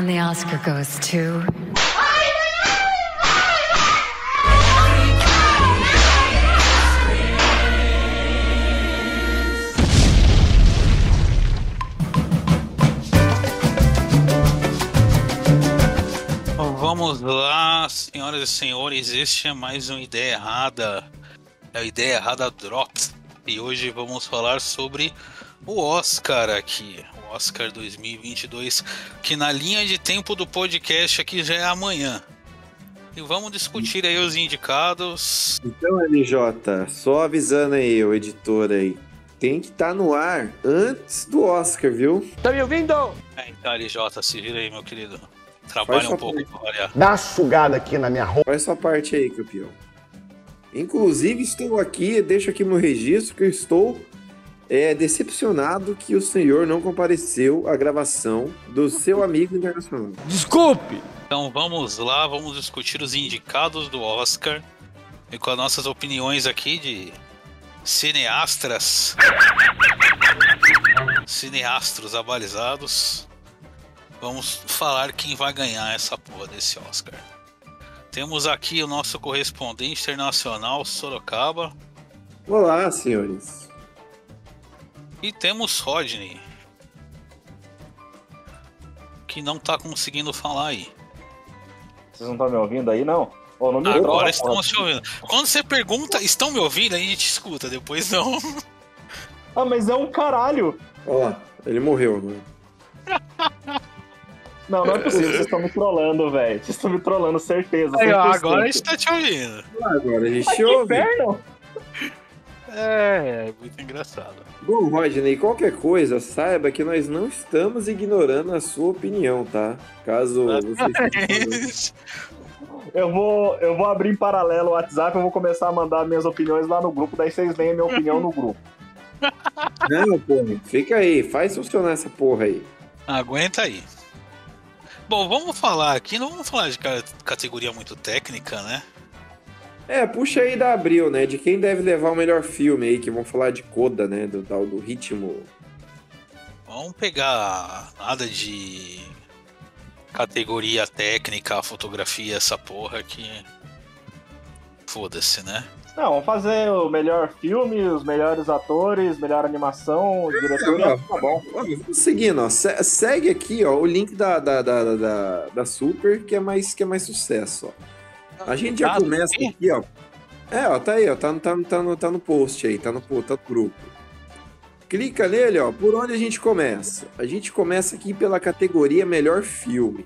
And the Oscar goes to. Vamos lá, senhoras e senhores, este é mais uma ideia errada. É a ideia errada Drops. E hoje vamos falar sobre o Oscar aqui, o Oscar 2022, que na linha de tempo do podcast aqui já é amanhã. E vamos discutir aí os indicados. Então, LJ, só avisando aí, o editor aí, tem que estar tá no ar antes do Oscar, viu? Tá me ouvindo? É, então, LJ, se vira aí, meu querido. Trabalha um pouco pra variar. Dá uma sugada aqui na minha roupa. Faz sua parte aí, campeão. Inclusive, estou aqui, deixo aqui meu registro que eu estou é, decepcionado que o senhor não compareceu à gravação do seu amigo internacional. Desculpe! Então vamos lá, vamos discutir os indicados do Oscar e com as nossas opiniões aqui de cineastras. cineastros abalizados. Vamos falar quem vai ganhar essa porra desse Oscar. Temos aqui o nosso correspondente internacional, Sorocaba. Olá, senhores. E temos Rodney. Que não tá conseguindo falar aí. Vocês não estão me ouvindo aí, não? Oh, não Agora estão te ouvindo. Quando você pergunta, estão me ouvindo? A gente escuta, depois não. Ah, mas é um caralho. Ó, ele morreu, né? Não, não é possível, vocês estão me trollando, velho. Vocês estão me trollando, certeza. Aí, agora a gente tá te ouvindo. Agora a gente te ouve. Inferno. É, é muito engraçado. Bom, Rodney, qualquer coisa, saiba que nós não estamos ignorando a sua opinião, tá? Caso você. eu vou, eu vou abrir em paralelo o WhatsApp, eu vou começar a mandar minhas opiniões lá no grupo, daí vocês leem a minha opinião no grupo. Não, porra, fica aí, faz funcionar essa porra aí. Aguenta aí. Bom, vamos falar aqui, não vamos falar de categoria muito técnica, né? É, puxa aí da Abril, né? De quem deve levar o melhor filme aí, que vão falar de Coda, né? Do tal do ritmo. Vamos pegar nada de categoria técnica, fotografia, essa porra que. Foda-se, né? Não, vamos fazer o melhor filme, os melhores atores, melhor animação, diretor. É, tá bom. Seguindo, ó, segue aqui ó, o link da, da, da, da, da Super, que é, mais, que é mais sucesso. Ó. A gente já começa aqui, ó. É, ó, tá aí, ó. Tá, tá, tá, no, tá no post aí, tá no, tá no grupo. Clica nele, ó. Por onde a gente começa? A gente começa aqui pela categoria Melhor Filme.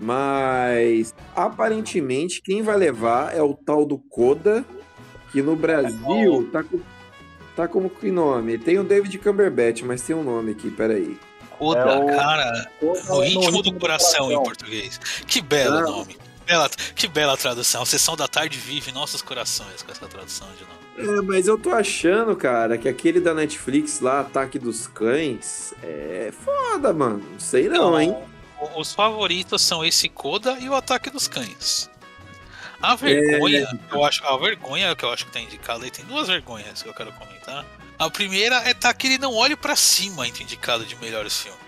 Mas aparentemente quem vai levar é o tal do Coda que no Brasil tá, com, tá como que nome? Tem o David Cumberbatch, mas tem um nome aqui, peraí. Oda, é o... cara, o ritmo do coração, em português. Que belo nome. Bela, que bela tradução. Sessão da tarde vive nossos corações com essa tradução de nome. É, mas eu tô achando, cara, que aquele da Netflix lá, Ataque dos Cães, é foda, mano. Não sei não, não hein? Os favoritos são esse Coda e o Ataque dos Cães. A vergonha, é... eu acho, a vergonha que eu acho que tá indicado aí, tem duas vergonhas que eu quero comentar. A primeira é tá que ele não olhe para cima indicado de melhores filmes.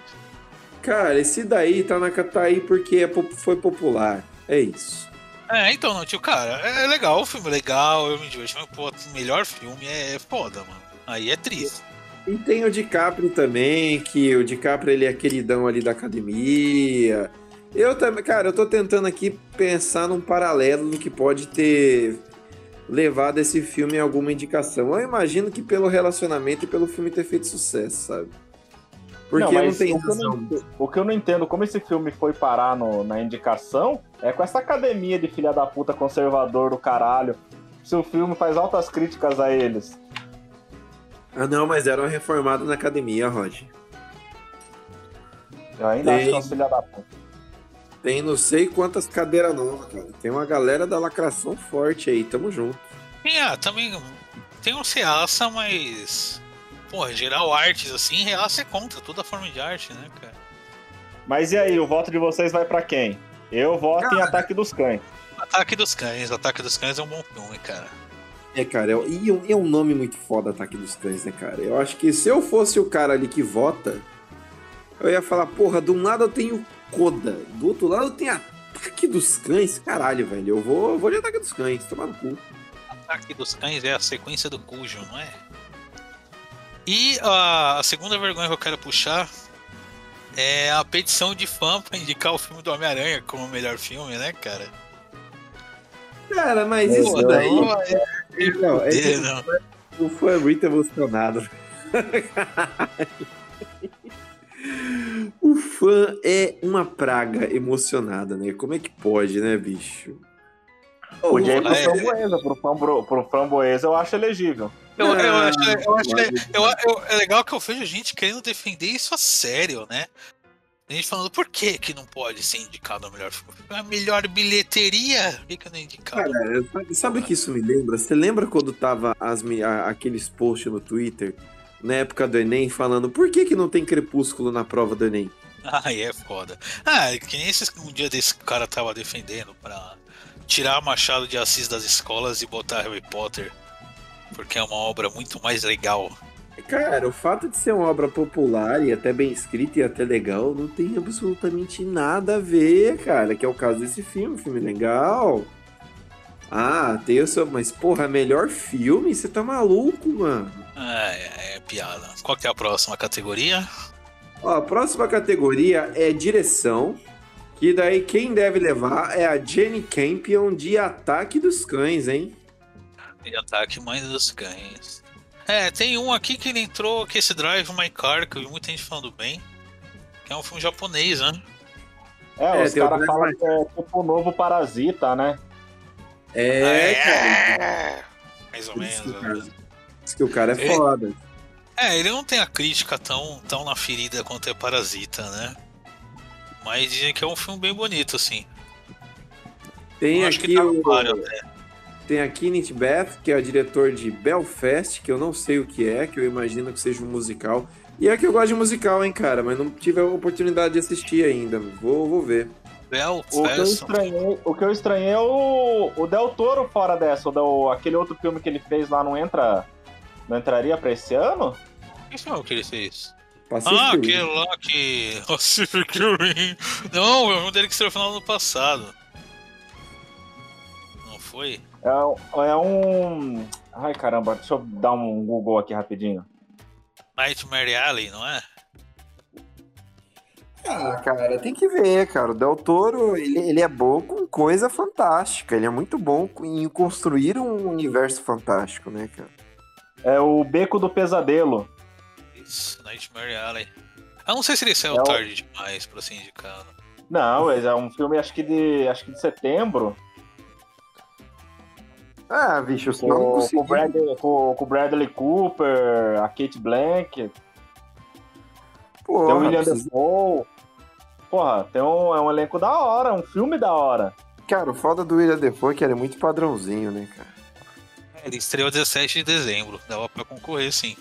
Cara, esse daí tá, na, tá aí porque é, foi popular. É isso. É, então, não, tio, cara, é, é legal, o filme é legal, eu me diverti, mas, pô, melhor filme é, é foda, mano. Aí é triste. E tem o DiCaprio também, que o DiCaprio ele é queridão ali da academia. Eu também, cara, eu tô tentando aqui pensar num paralelo do que pode ter levado esse filme a alguma indicação. Eu imagino que pelo relacionamento e pelo filme ter feito sucesso, sabe? Porque não, não tem o que, não, o que, eu não, entendo, como esse filme foi parar no, na indicação, é com essa academia de filha da puta conservador do caralho. Se o filme faz altas críticas a eles. Ah, não, mas deram uma reformada na academia, Rod. Eu ainda tem... acho que é filha da puta. Tem não sei quantas cadeiras novas, cara. Tem uma galera da lacração forte aí, tamo junto. É, também tem um reaça, mas. Porra, geral artes assim, reaça é contra toda forma de arte, né, cara? Mas e aí, o voto de vocês vai para quem? Eu voto cara, em Ataque dos Cães. Ataque dos Cães, Ataque dos Cães é um bom filme, cara. É, cara, é, e é um nome muito foda, Ataque dos Cães, né, cara? Eu acho que se eu fosse o cara ali que vota, E a, a segunda vergonha que eu quero puxar é a petição de fã pra indicar o filme do Homem-Aranha como o melhor filme, né, cara? Cara, mas isso Pô, daí. Não, é, não, é, não. O fã é muito emocionado. o fã é uma praga emocionada, né? Como é que pode, né, bicho? Podia ir pro é, framboesa, pro, frambo, pro framboesa eu acho elegível. Eu, eu, acho, eu acho eu, eu, é legal que eu vejo gente querendo defender isso a sério, né? A gente falando por que que não pode ser indicado a melhor filme? A melhor bilheteria? Por que, que não é indicado? Cara, sabe o que isso me lembra? Você lembra quando tava as, aqueles posts no Twitter, na época do Enem, falando por que que não tem crepúsculo na prova do Enem? Ah, é foda. Ah, que nem esse, um dia desse cara tava defendendo pra tirar Machado de Assis das escolas e botar Harry Potter, porque é uma obra muito mais legal. Cara, o fato de ser uma obra popular e até bem escrita e até legal não tem absolutamente nada a ver, cara. Que é o caso desse filme, filme legal. Ah, tem o seu. Mas, porra, melhor filme? Você tá maluco, mano? É, é, é piada. Qual que é a próxima categoria? Ó, a próxima categoria é direção. Que daí quem deve levar é a Jenny Campion de Ataque dos Cães, hein? De Ataque Mãe dos Cães. É, tem um aqui que ele entrou, que é esse Drive My Car, que eu vi muita gente falando bem. Que é um filme japonês, né? É, é os caras falam que é tipo o novo Parasita, né? É, é cara. Mais ou menos. Né? Diz que o cara é ele... foda. É, ele não tem a crítica tão, tão na ferida quanto é Parasita, né? Mas dizem que é um filme bem bonito, assim. Tem aqui tá o... Páreo, Tem a Kenneth Beth, que é o diretor de Belfast, que eu não sei o que é, que eu imagino que seja um musical. E é que eu gosto de musical, hein, cara, mas não tive a oportunidade de assistir ainda. Vou, vou ver. Belfast. O que eu estranhei, o que eu estranhei é o, o Del Toro fora dessa. O, aquele outro filme que ele fez lá não entra. Não entraria pra esse ano? Que filme que ele fez? Pacific ah, aquele lá que. Pacific Rim. Não, é um dele que saiu no final do ano passado. Não foi? É, é um. Ai caramba, deixa eu dar um Google aqui rapidinho. Nightmare Alley, não é? Ah, cara, tem que ver, cara. O Del Toro, ele, ele é bom com coisa fantástica. Ele é muito bom em construir um universo fantástico, né, cara? É o Beco do Pesadelo. Isso, Nightmare Alley. Eu não sei se ele saiu é tarde o... demais pra ser indicado. Não, é um filme acho que de, acho que de setembro. Ah, bicho, com, não com, Bradley, com, com Bradley Cooper, a Kate Blanket. Porra, tem o William. Defoe. Porra, tem um, é um elenco da hora, um filme da hora. Cara, o foda do William Defoe é que ele é muito padrãozinho, né, cara? Ele estreou 17 de dezembro, dava pra concorrer sim.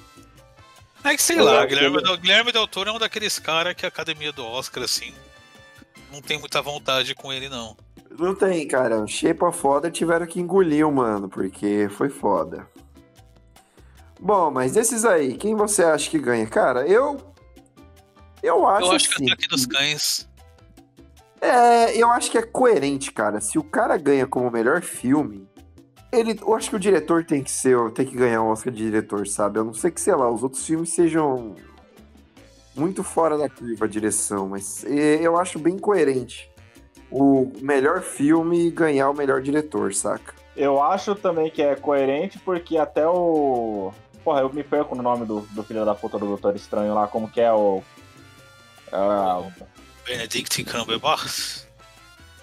É que sei lá, Guilherme, Del, Guilherme Del Toro é um daqueles caras que a academia do Oscar, assim, não tem muita vontade com ele, não. Não tem, cara. Shape of foda tiveram que engolir o mano, porque foi foda. Bom, mas desses aí, quem você acha que ganha? Cara, eu. Eu acho, eu acho assim, que Ataque dos Cães. É, eu acho que é coerente, cara. Se o cara ganha como melhor filme, ele, eu acho que o diretor tem que ser, tem que ganhar um Oscar de diretor, sabe? Eu não sei que, sei lá, os outros filmes sejam muito fora da curva a direção, mas eu acho bem coerente o melhor filme ganhar o melhor diretor, saca? Eu acho também que é coerente porque até o. Porra, eu me perco no nome do, do filho da puta do Doutor Estranho lá, como que é o. Uh, Benedict Cumberbatch.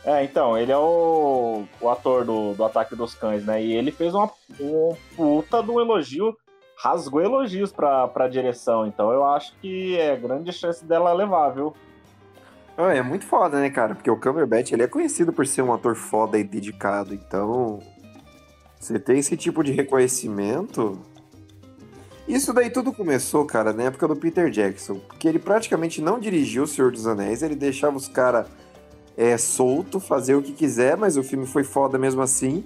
É, então, ele é o, o ator do, do Ataque dos Cães, né? E ele fez uma, uma puta de um elogio, rasgou elogios pra, pra direção. Então eu acho que é grande chance dela levar, viu? Ah, é muito foda, né, cara? Porque o Cumberbatch, ele é conhecido por ser um ator foda e dedicado. Então, você tem esse tipo de reconhecimento... Isso daí tudo começou, cara, na época do Peter Jackson. Porque ele praticamente não dirigiu O Senhor dos Anéis, ele deixava os caras é, solto, fazer o que quiser, mas o filme foi foda mesmo assim.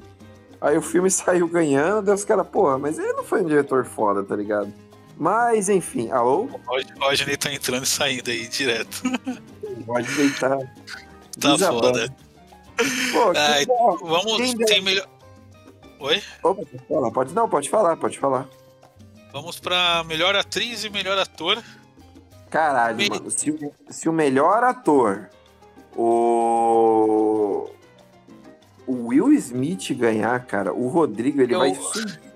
Aí o filme saiu ganhando, daí os caras, porra, mas ele não foi um diretor foda, tá ligado? Mas, enfim, alô? O Rodney tá entrando e saindo aí direto. pode deitar. Tá foda. Pô, Ai, vamos. Tem melhor. Oi? Opa, pode falar. Pode não, pode falar, pode falar. Vamos pra melhor atriz e melhor ator. Caralho, Me... mano. Se, se o melhor ator, o. O Will Smith ganhar, cara, o Rodrigo, ele eu... vai.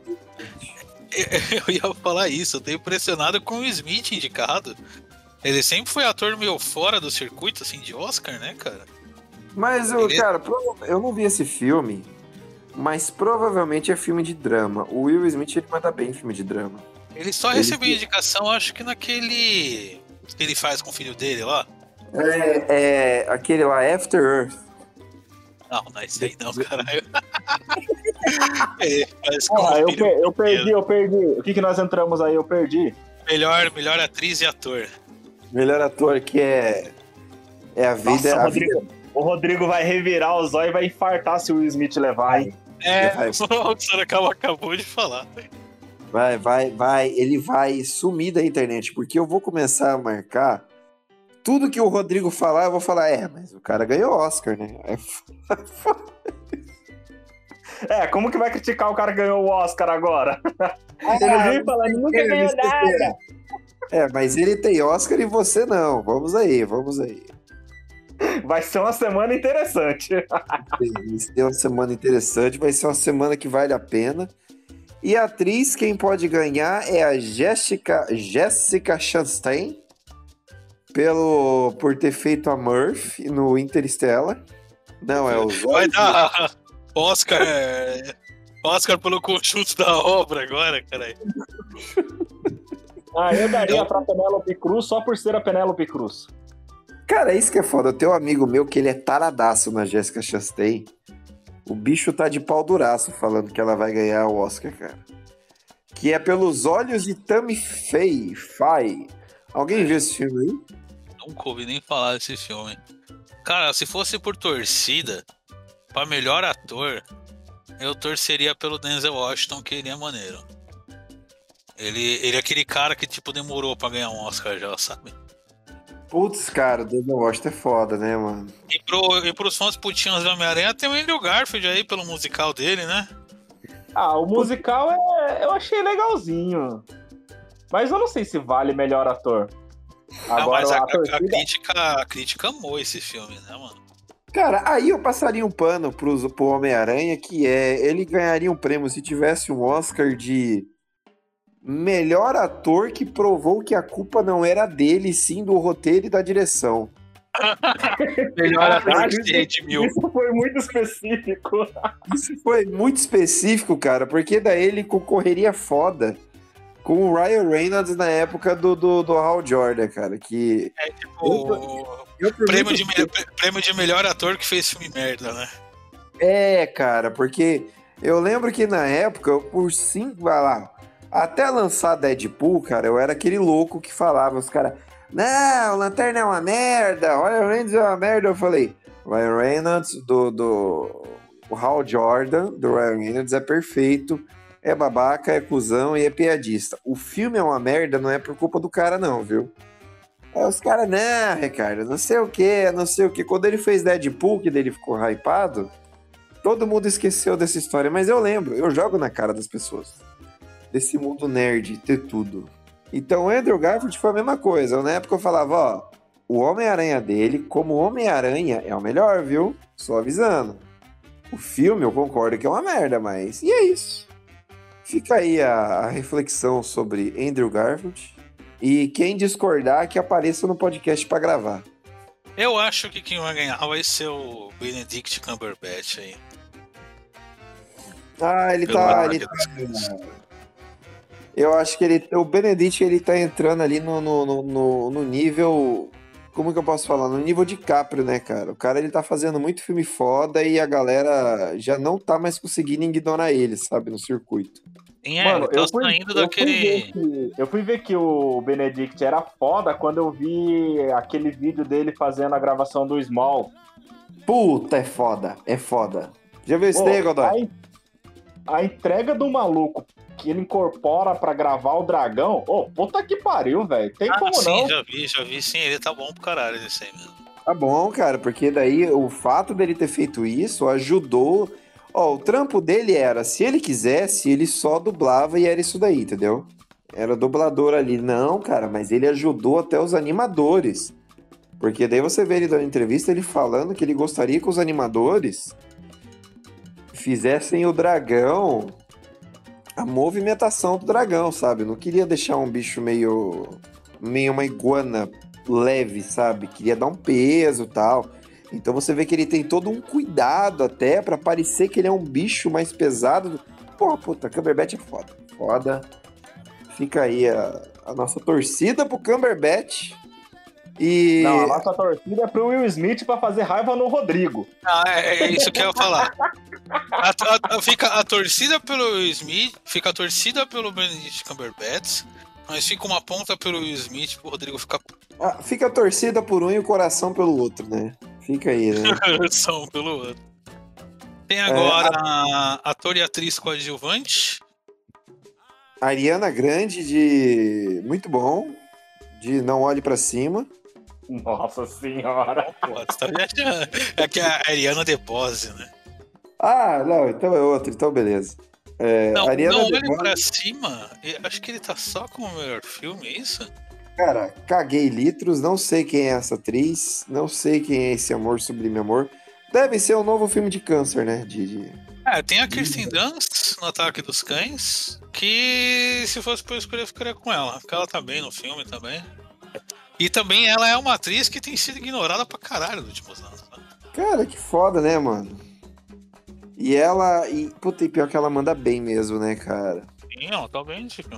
Eu ia falar isso, eu tô impressionado com o Smith indicado. Ele sempre foi ator meio fora do circuito, assim, de Oscar, né, cara? Mas, eu, ele... cara, eu não vi esse filme, mas provavelmente é filme de drama. O Will Smith ele manda bem em filme de drama. Ele só ele recebeu que... indicação, acho que naquele que ele faz com o filho dele lá. É, é aquele lá, After Earth. Não, não é isso aí não, caralho. é, ah, eu, per eu perdi, eu perdi. O que, que nós entramos aí? Eu perdi. Melhor, melhor atriz e ator. Melhor ator que é. É a vida. Nossa, a Rodrigo, vida. O Rodrigo vai revirar o zóio e vai infartar se o Will Smith levar, hein? É, o Sorocaba acabou de falar. Vai, vai, vai. Ele vai sumir da internet, porque eu vou começar a marcar. Tudo que o Rodrigo falar, eu vou falar, é, mas o cara ganhou Oscar, né? É, é como que vai criticar o cara que ganhou o Oscar agora? Ah, ele vem falando, nunca ganhou nada. É, mas ele tem Oscar e você não. Vamos aí, vamos aí. Vai ser uma semana interessante. Vai ser uma semana interessante, vai ser uma semana que vale a pena. E a atriz, quem pode ganhar é a Jessica, Jessica Chastain, pelo, por ter feito a Murphy no Interstellar. Não, é o Vai dar Oscar, é, Oscar pelo conjunto da obra agora, caralho. Ah, eu daria pra Penélope Cruz só por ser a Penélope Cruz. Cara, é isso que é foda. Eu tenho um amigo meu que ele é taradaço na Jessica Chastain. O bicho tá de pau duraço falando que ela vai ganhar o Oscar, cara. Que é Pelos Olhos de Tammy Faye. Faye. Alguém viu esse filme aí? Nunca ouvi nem falar desse filme. Cara, se fosse por torcida, pra melhor ator, eu torceria pelo Denzel Washington, que ele é maneiro. Ele, ele é aquele cara que, tipo, demorou pra ganhar um Oscar já, sabe? Putz, cara, o Denzel Washington é foda, né, mano? E, pro, e pros fãs putinhos do Homem-Aranha tem o Andrew Garfield aí pelo musical dele, né? Ah, o musical é, eu achei legalzinho. Mas eu não sei se vale melhor ator. Agora, não, mas a, a, torcida... a, crítica, a crítica amou esse filme, né, mano? Cara, aí eu passaria um pano pro, pro Homem-Aranha, que é. Ele ganharia um prêmio se tivesse um Oscar de melhor ator que provou que a culpa não era dele, sim do roteiro e da direção. melhor ator de mil. Isso foi muito específico. Isso foi muito específico, cara, porque daí ele concorreria foda com o Ryan Reynolds na época do, do, do Hal Jordan, cara, que... É tipo... Eu, eu prêmio, de, prêmio de melhor ator que fez filme merda, né? É, cara, porque eu lembro que na época, por cinco, vai lá, até lançar Deadpool, cara, eu era aquele louco que falava, os caras, não, Lanterna é uma merda, Ryan Reynolds é uma merda. Eu falei, Ryan Reynolds do, do o Hal Jordan, do Ryan Reynolds, é perfeito, é babaca, é cuzão e é piadista. O filme é uma merda, não é por culpa do cara, não, viu? Aí os caras, não, Ricardo, não sei o que, não sei o que. Quando ele fez Deadpool, que dele ficou hypado, todo mundo esqueceu dessa história, mas eu lembro, eu jogo na cara das pessoas desse mundo nerd ter tudo. Então o Andrew Garfield foi a mesma coisa. Na época eu falava, ó, o Homem-Aranha dele, como Homem-Aranha, é o melhor, viu? Só avisando. O filme eu concordo que é uma merda, mas. E é isso. Fica aí a, a reflexão sobre Andrew Garfield. E quem discordar, que apareça no podcast para gravar. Eu acho que quem vai ganhar vai ser o Benedict Cumberbatch aí. Ah, ele Pelo tá. Ele tá eu acho que ele, o Benedict ele tá entrando ali no, no, no, no, nível. Como que eu posso falar? No nível de Caprio, né, cara? O cara ele tá fazendo muito filme foda e a galera já não tá mais conseguindo ignorar ele, sabe, no circuito. Sim, é, Mano, tá eu fui, saindo daquele. Eu fui, que, eu fui ver que o Benedict era foda quando eu vi aquele vídeo dele fazendo a gravação do Small. Puta, é foda, é foda. Já viu esse daí, Godoy? A, entrega do maluco que ele incorpora para gravar o dragão. Ô, oh, puta que pariu, velho. Tem ah, como sim, não. já vi, já vi. Sim, ele tá bom pro caralho esse aí mesmo. Tá bom, cara, porque daí o fato dele ter feito isso ajudou. Ó, o trampo dele era, se ele quisesse, ele só dublava e era isso daí, entendeu? Era dublador ali. Não, cara, mas ele ajudou até os animadores. Porque daí você vê ele dando entrevista, ele falando que ele gostaria que os animadores fizessem o dragão a movimentação do dragão, sabe? Não queria deixar um bicho meio meio uma iguana leve, sabe? Queria dar um peso, tal. Então você vê que ele tem todo um cuidado até para parecer que ele é um bicho mais pesado. Pô, puta, Cumberbatch é foda. Foda. Fica aí a, a nossa torcida pro Cumberbatch. E... Não, a nossa torcida é pro Will Smith para fazer raiva no Rodrigo. Ah, é, é, isso que eu ia falar. A, a, a, fica a torcida pelo Smith, fica a torcida pelo Benedict Cumberbatch, mas fica uma ponta pelo Smith pro Rodrigo ficar. Ah, fica a torcida por um e o coração pelo outro, né? Fica aí, né? coração pelo outro. Tem agora é, a... ator e atriz coadjuvante. Ariana Grande de muito bom, de Não Olhe para Cima. Nossa senhora. Pô, você tá viajando. É que a Ariana DeBose, né? Ah, não, então é outro, então beleza. É, não, Ariana não olhe pra cima. Acho que ele tá só com o melhor filme, é isso? Cara, caguei litros, não sei quem é essa atriz, não sei quem é esse amor sublime amor. Deve ser um novo filme de câncer, né? De, de... É, tem a Kirsten Dunst no Ataque dos Cães, que se fosse pra eu escolher, eu ficaria com ela, porque ela tá bem no filme também. E também ela é uma atriz que tem sido ignorada pra caralho nos últimos anos. Né? Cara, que foda, né, mano? E ela. E, puta, e pior que ela manda bem mesmo, né, cara? Sim, ela tá bem, Chico.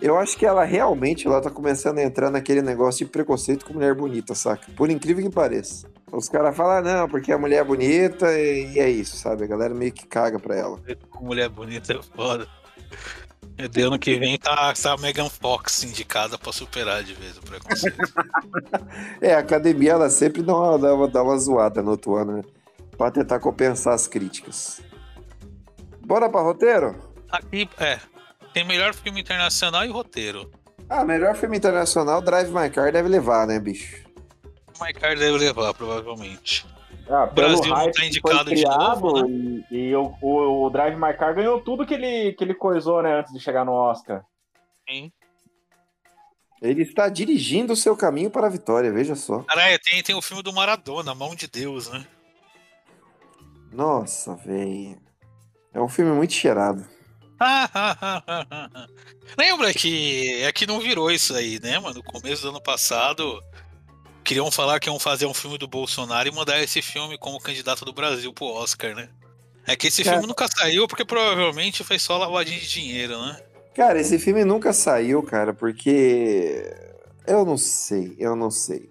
Eu acho que ela realmente ela tá começando a entrar naquele negócio de preconceito com mulher bonita, saca? Por incrível que pareça. Os caras falam, ah, não, porque a mulher é bonita e, e, é isso, sabe? A galera meio que caga pra ela. Mulher bonita é foda. De ano que vem tá, tá a Megan Fox indicada pra superar de vez o preconceito. é, a academia ela sempre dá uma, dá uma, dá uma zoada no outro ano, né? Pra tentar compensar as críticas. Bora pra roteiro? Aqui, é. Tem melhor filme internacional e roteiro. Ah, melhor filme internacional, Drive My Car deve levar, né, bicho? My Car deve levar, provavelmente. Ah, o Brasil não tá indicado criado, de novo, né? E, e o, o, o, Drive My Car ganhou tudo que ele, que ele coisou, né, antes de chegar no Oscar. Sim. Ele está dirigindo o seu caminho para a vitória, veja só. Caralho, tem, tem o filme do Maradona, Mão de Deus, né? Nossa, velho. É um filme muito cheirado. Lembra que é que não virou isso aí, né, mano? No começo do ano passado, queriam falar que iam fazer um filme do Bolsonaro e mandar esse filme como candidato do Brasil pro Oscar, né? É que esse Cara... filme nunca saiu porque provavelmente foi só lavadinha de dinheiro, né? Cara, esse filme nunca saiu, cara, porque. Eu não sei, eu não sei.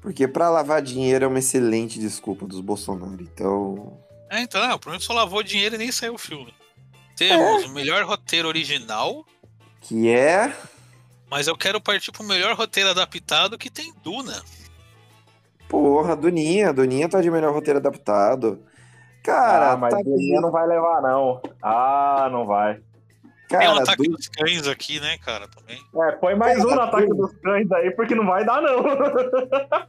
Porque para lavar dinheiro é uma excelente desculpa dos Bolsonaro, então. É, então, não, provavelmente só lavou dinheiro e nem saiu o filme. Temos é. o melhor roteiro original. Que é. Mas eu quero partir pro melhor roteiro adaptado que tem Duna. Porra, Duninha, Duninha tá de melhor roteiro adaptado. Cara, ah, mas tá Duninha não vai levar, não. Ah, não vai. Cara, Tem um ataque du... dos cães aqui, né, cara, também. É, põe mais cara, um no ataque Duna. dos cães aí, porque não vai dar, não.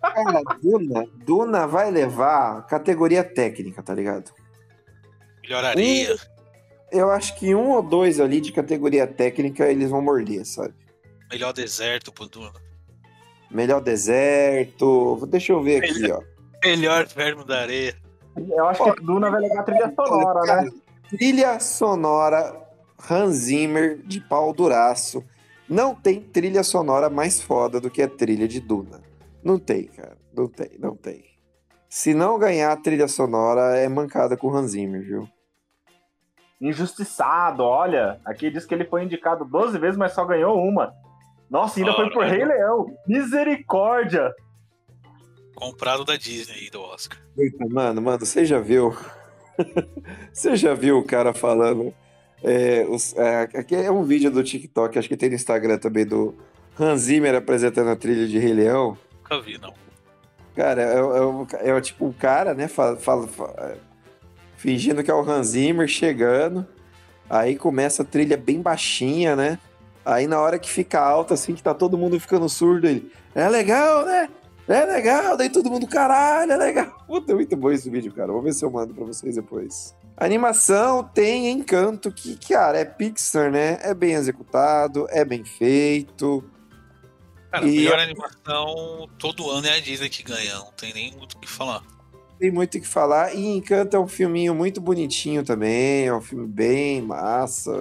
Cara, Duna, Duna vai levar categoria técnica, tá ligado? Melhor areia. Um, eu acho que um ou dois ali de categoria técnica eles vão morder, sabe? Melhor deserto pro Duna. Melhor deserto. Deixa eu ver aqui, ó. Melhor verme da areia. Eu acho Pô, que Duna vai levar trilha sonora, cara, né? Trilha sonora Hans Zimmer de pau duraço. Não tem trilha sonora mais foda do que a trilha de Duna. Não tem, cara. Não tem, não tem. Se não ganhar a trilha sonora, é mancada com o Hans Zimmer, viu? Injustiçado, olha. Aqui diz que ele foi indicado 12 vezes, mas só ganhou uma. Nossa, ainda foi por Rei Leão. Misericórdia! Comprado da Disney aí do Oscar. Mano, mano, você já viu? você já viu o cara falando é, os, é, aqui é um vídeo do TikTok, acho que tem no Instagram também, do Hans Zimmer apresentando a trilha de Rei Leão. Nunca vi, não. Cara, é, é, é tipo um cara, né, fala, fala, fala, fingindo que é o Hans Zimmer chegando, aí começa a trilha bem baixinha, né? Aí na hora que fica alta, assim, que tá todo mundo ficando surdo, ele, é legal, né? É legal, daí todo mundo, caralho, é legal. Puta, é muito bom esse vídeo, cara. Vou ver se eu mando pra vocês depois. A animação tem encanto que, cara, é Pixar, né? É bem executado, é bem feito. Cara, e... a melhor animação todo ano é a Disney que ganha, não tem nem muito o que falar. Tem muito o que falar. E Encanto é um filminho muito bonitinho também, é um filme bem massa.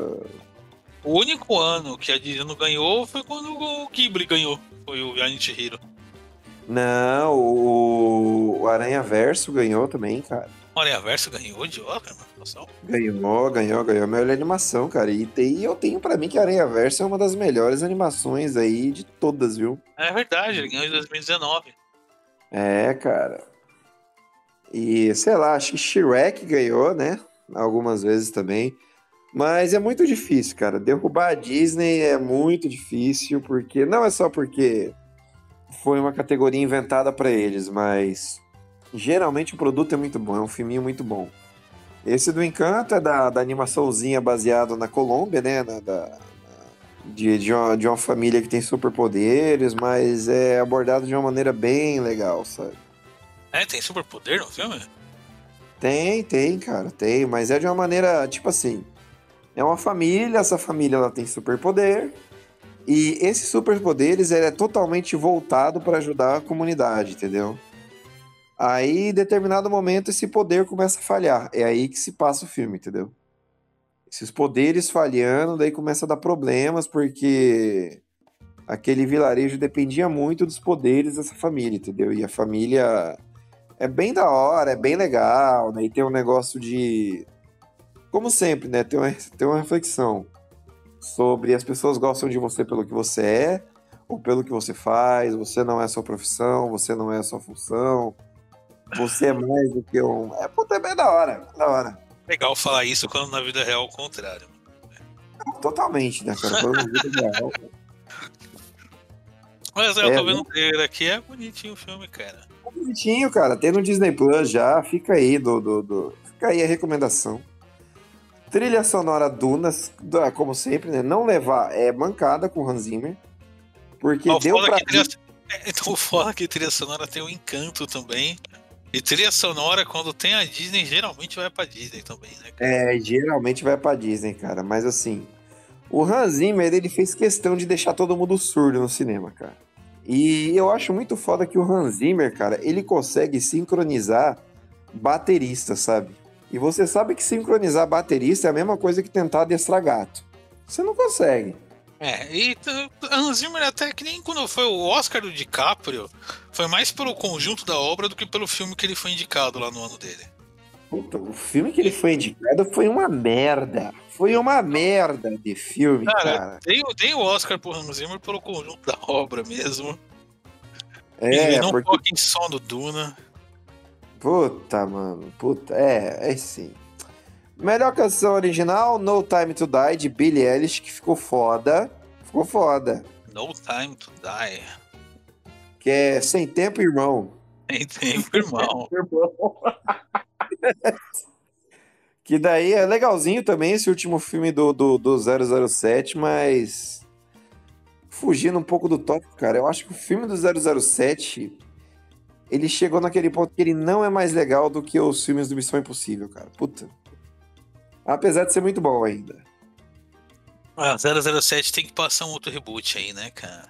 O único ano que a Disney não ganhou foi quando o Ghibli ganhou, foi o Viagem de Hiro. Não, o, Aranha Verso ganhou também, cara. O Aranha Verso ganhou de Oscar animação? Ganhou, ganhou, ganhou a melhor animação, cara. E, tem, eu tenho para mim que Aranha Verso é uma das melhores animações aí de todas, viu? É verdade, ele ganhou em 2019. É, cara. E sei lá, acho que Shrek ganhou, né? Algumas vezes também. Mas é muito difícil, cara. Derrubar a Disney é muito difícil, porque não é só porque foi uma categoria inventada para eles, mas geralmente o produto é muito bom, é um filminho muito bom. Esse do Encanto é da, da animaçãozinha baseado na Colômbia, né? Na, da, de, de, uma, de uma família que tem superpoderes, mas é abordado de uma maneira bem legal, sabe? É, tem superpoder no filme? Tem, tem, cara, tem, mas é de uma maneira, tipo assim, é uma família, essa família ela tem superpoder, e esses superpoderes é totalmente voltado para ajudar a comunidade, entendeu? Aí, em determinado momento, esse poder começa a falhar. É aí que se passa o filme, entendeu? Esses poderes falhando, daí começa a dar problemas, porque aquele vilarejo dependia muito dos poderes dessa família, entendeu? E a família é bem da hora, é bem legal, né? E tem um negócio de. Como sempre, né? Tem uma, tem uma reflexão sobre as pessoas gostam de você pelo que você é ou pelo que você faz, você não é sua profissão, você não é sua função, você é mais do que um. É, puta, é bem da hora, da hora. Legal falar isso quando na vida real é o contrário. Totalmente, né, cara? Quando na vida real. Mas eu é, tô vendo o trailer aqui, é bonitinho o filme, cara. É bonitinho, cara. Tem no Disney Plus já, fica aí do, do, do... Fica aí a recomendação. Trilha sonora Dunas, como sempre, né? Não levar é mancada com Hans Zimmer. Porque oh, deu pra. Trilha... É, então fora que trilha sonora tem um encanto também. E trilha sonora, quando tem a Disney, geralmente vai pra Disney também, né? É, geralmente vai pra Disney, cara. Mas assim, o Hans Zimmer, ele fez questão de deixar todo mundo surdo no cinema, cara. E eu acho muito foda que o Hans Zimmer, cara, ele consegue sincronizar baterista, sabe? E você sabe que sincronizar baterista é a mesma coisa que tentar adestrar gato. Você não consegue. É, e Hans Zimmer até que nem quando foi o Oscar do DiCaprio, foi mais pelo conjunto da obra do que pelo filme que ele foi indicado lá no ano dele. Puta, o filme que ele foi indicado foi uma merda. Foi uma merda de filme, cara. cara. Tem, tem o Oscar pro Hans Zimmer pelo conjunto da obra mesmo. É, ele não porque... toca em som do Duna. Puta, mano. Puta. É, é sim. Melhor canção original, No Time to Die, de Billie Eilish, que ficou foda. Ficou foda. No Time to Die. Que é Sem Tempo, Irmão. Sem Tempo, Irmão. que daí é legalzinho também esse último filme do, do, do 007, mas... Fugindo um pouco do tópico, cara, eu acho que o filme do 007 ele chegou naquele ponto que ele não é mais legal do que os filmes do Missão Impossível, cara. Puta. Apesar de ser muito bom ainda. Ah, 007 tem que passar um outro reboot aí, né, cara?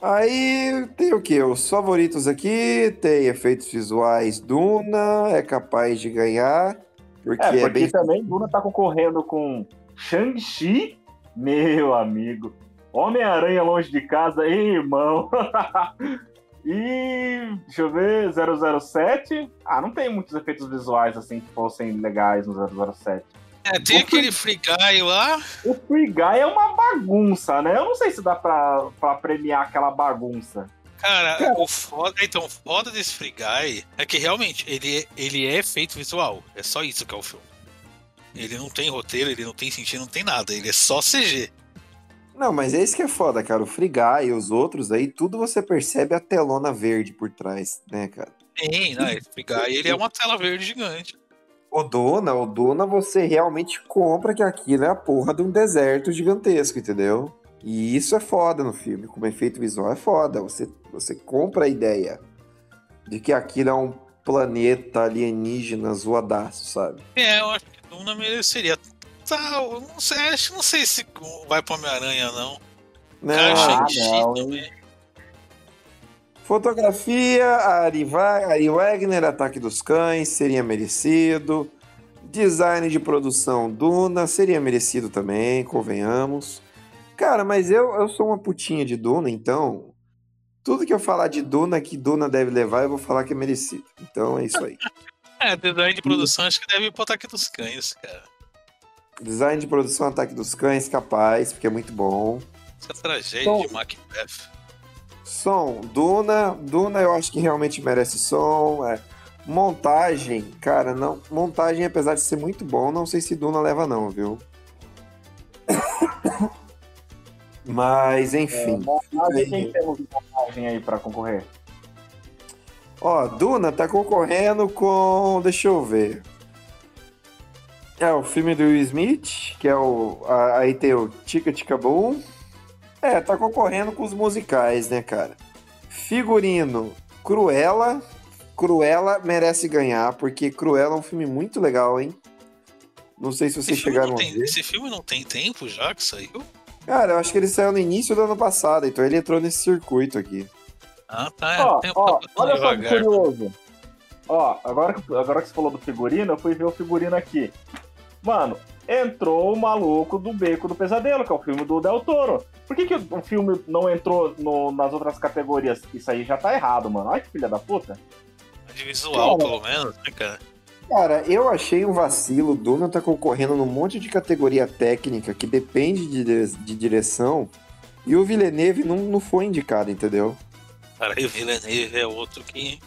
Aí tem o que? Os favoritos aqui, tem efeitos visuais Duna, é capaz de ganhar. Porque, é, porque é bem... também Duna tá concorrendo com Shang-Chi, meu amigo. Homem-Aranha Longe de Casa, irmão. e deixa eu ver, 007. Ah, não tem muitos efeitos visuais assim que fossem legais no 007. É, tem o aquele Free Guy lá. O Free Guy é uma bagunça, né? Eu não sei se dá pra, pra premiar aquela bagunça. Cara, Cara, o foda, então, o foda desse Free Guy é que realmente ele, ele é efeito visual. É só isso que é o filme. Ele não tem roteiro, ele não tem sentido, não tem nada. Ele é só CG. Não, mas é isso que é foda, cara. O Frigá e os outros aí, tudo você percebe a telona verde por trás, né, cara? Sim, né? O Frigá, ele é uma tela verde gigante. O Dona, o Dona, você realmente compra que aquilo é a porra de um deserto gigantesco, entendeu? E isso é foda no filme, como efeito visual é foda. Você, você compra a ideia de que aquilo é um planeta alienígena zoadaço, sabe? É, eu acho que Duna mereceria. Tá, eu não sei, acho, não sei se vai pro Homem-Aranha, não. Não, ah, não. Fotografia, Ari, Ari Wegner, Ataque dos Cães, seria merecido. Design de produção, Duna, seria merecido também, convenhamos. Cara, mas eu, eu sou uma putinha de Duna, então. Tudo que eu falar de Duna que Duna deve levar, eu vou falar que é merecido. Então é isso aí. É, design de produção acho que deve ir pro Ataque dos Cães, cara. Design de produção, Ataque dos Cães, capaz, porque é muito bom. Essa tragédia Bom. de Macbeth. Som, Duna, Duna eu acho que realmente merece som. é. Montagem, cara, não. Montagem, apesar de ser muito bom, não sei se Duna leva, não, viu? Mas, enfim. Montagem, quem temos de montagem aí pra concorrer? Ó, Duna tá concorrendo com. Deixa eu ver. É o filme do Will Smith, que é o. a- Aí tem o Tica Tica Boom. É, tá concorrendo com os musicais, né, cara? Figurino, Cruella. Cruella merece ganhar, porque Cruella é um filme muito legal, hein? Não sei se vocês Esse chegaram não a tem, ver. esse filme não tem tempo já que saiu? Cara, eu acho que ele saiu no início do ano passado, então ele entrou nesse circuito aqui. Ah, tá. É, Ó, tem ó, tá olha só que devagar. curioso. Ó, agora, que- agora que você falou do figurino, eu fui ver o figurino aqui. Mano, entrou o maluco do Beco do Pesadelo, que é o filme do Del Toro. Por que, que o filme não entrou no- nas outras categorias? Isso aí já tá errado, mano. Olha que filha da puta. De visual, Cara. pelo menos, né, cara? Cara, eu achei um vacilo. O Duna tá concorrendo num monte de categoria técnica que depende de, de direção. E o Villeneuve não, não foi indicado, entendeu? Cara, e o Villeneuve é outro que.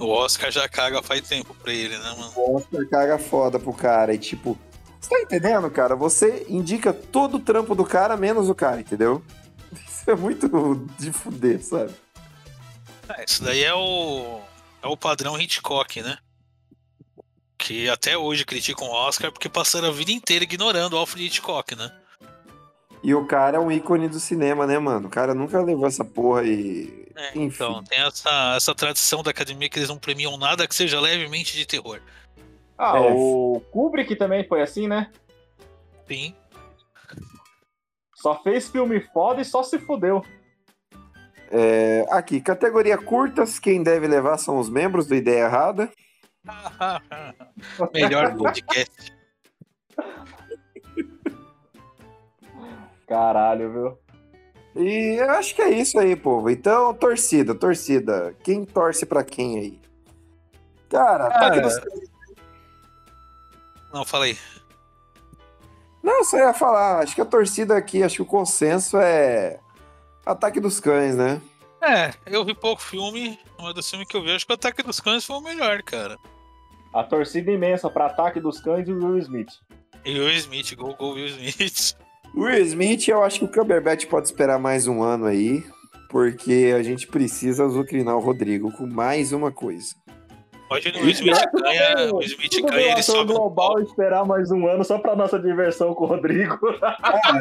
O Oscar já caga faz tempo pra ele, né, mano? O Oscar caga foda pro cara. E tipo, você tá entendendo, cara? Você indica todo o trampo do cara, menos o cara, entendeu? Isso é muito de fuder, sabe? É, isso daí é o. É o padrão Hitchcock, né? Que até hoje criticam o Oscar porque passaram a vida inteira ignorando o Alfred Hitchcock, né? E o cara é um ícone do cinema, né, mano? O cara nunca levou essa porra e. É, Enfim. então, tem essa, essa tradição da academia que eles não premiam nada que seja levemente de terror. Ah, É. o Kubrick também foi assim, né? Sim. Só fez filme foda e só se fudeu. É, aqui, categoria curtas, quem deve levar são os membros do Ideia Errada. Melhor podcast. Caralho, viu? E eu acho que é isso aí, povo. Então, torcida, torcida. Quem torce pra quem aí? Cara, Ataque dos Cães. Não, falei. Não, só ia falar. Acho que a torcida aqui, acho que o consenso é Ataque dos Cães, né? É, eu vi pouco filme, mas do filme que eu vi, acho que o Ataque dos Cães foi o melhor, cara. A torcida imensa pra ataque dos cães e o Will Smith. E o Will Smith, gol, gol Will Smith. Will Smith, eu acho que o Cumberbatch pode esperar mais um ano aí, porque a gente precisa azucrinar o Rodrigo com mais uma coisa. Pode o Will Smith ganha, o Will Smith ganha, ele sobe global esperar mais um ano só pra nossa diversão com o Rodrigo. Cara,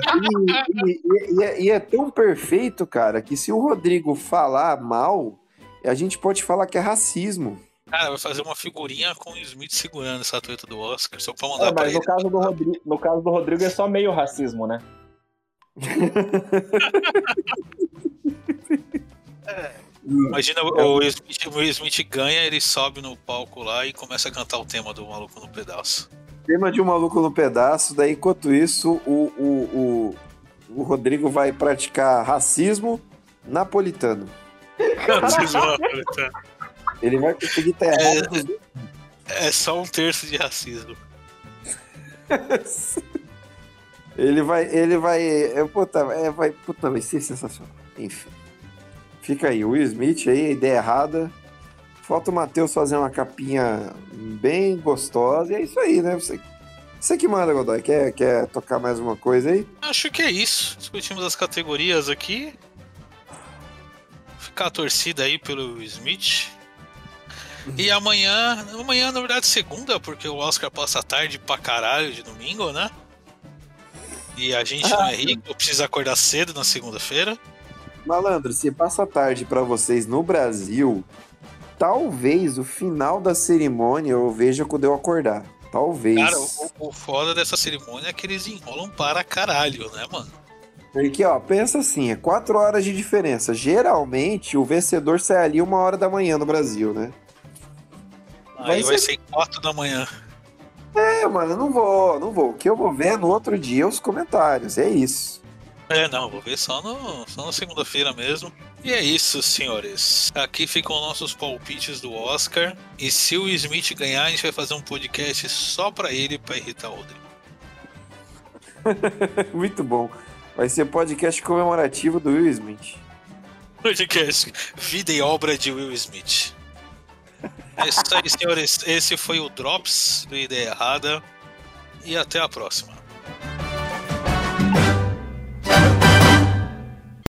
e, e- e é, e é tão perfeito, cara, que se o Rodrigo falar mal, a gente pode falar que é racismo. Cara, vai fazer uma figurinha com o Smith segurando essa estatueta do Oscar, só pra mandar É, pra mas ele. no caso, do Rodrigo, no caso do Rodrigo é só meio racismo, né? Imagina o Will Smith, o Will Smith ganha, ele sobe no palco lá e começa a cantar o tema do Maluco no Pedaço. Tema de um maluco no pedaço, daí enquanto isso, o, o, o, o Rodrigo vai praticar racismo napolitano. Vão acreditar. Ele vai conseguir errado dos dois. É só um terço de racismo. Ele vai. Ele vai. é, Puta, é, vai, puta, vai ser sensacional. Enfim. Fica aí, Will Smith aí, ideia errada. Falta o Matheus fazer uma capinha bem gostosa. E é isso aí, né? Você, você que manda, Godoy. Quer, quer tocar mais uma coisa aí? Acho que é isso. Discutimos as categorias aqui. Ficar a torcida aí pelo Smith. E amanhã, amanhã na verdade segunda, porque o Oscar passa tarde pra caralho de domingo, né? E a gente não é rico, precisa acordar cedo na segunda-feira. Malandro, se passa tarde para vocês no Brasil, talvez o final da cerimônia eu veja quando eu acordar. Talvez. Cara, o, o foda dessa cerimônia é que eles enrolam para caralho, né, mano? Porque, ó, pensa assim, é quatro horas de diferença. Geralmente, o vencedor sai ali uma hora da manhã no Brasil, né? Aí vai, ser... quatro da manhã. É, mano, não vou, não vou. O que eu vou ver é no outro dia os comentários, é isso. É, não, vou ver só, no, só na segunda-feira mesmo. E é isso, senhores. Aqui ficam nossos palpites do Oscar. E se o Smith ganhar, a gente vai fazer um podcast só pra ele, pra irritar o Rodrigo. Muito bom. Vai ser podcast comemorativo do Will Smith. Podcast Vida e Obra de Will Smith. É isso aí, senhores. Esse foi o Drops do Ideia Errada. E até a próxima.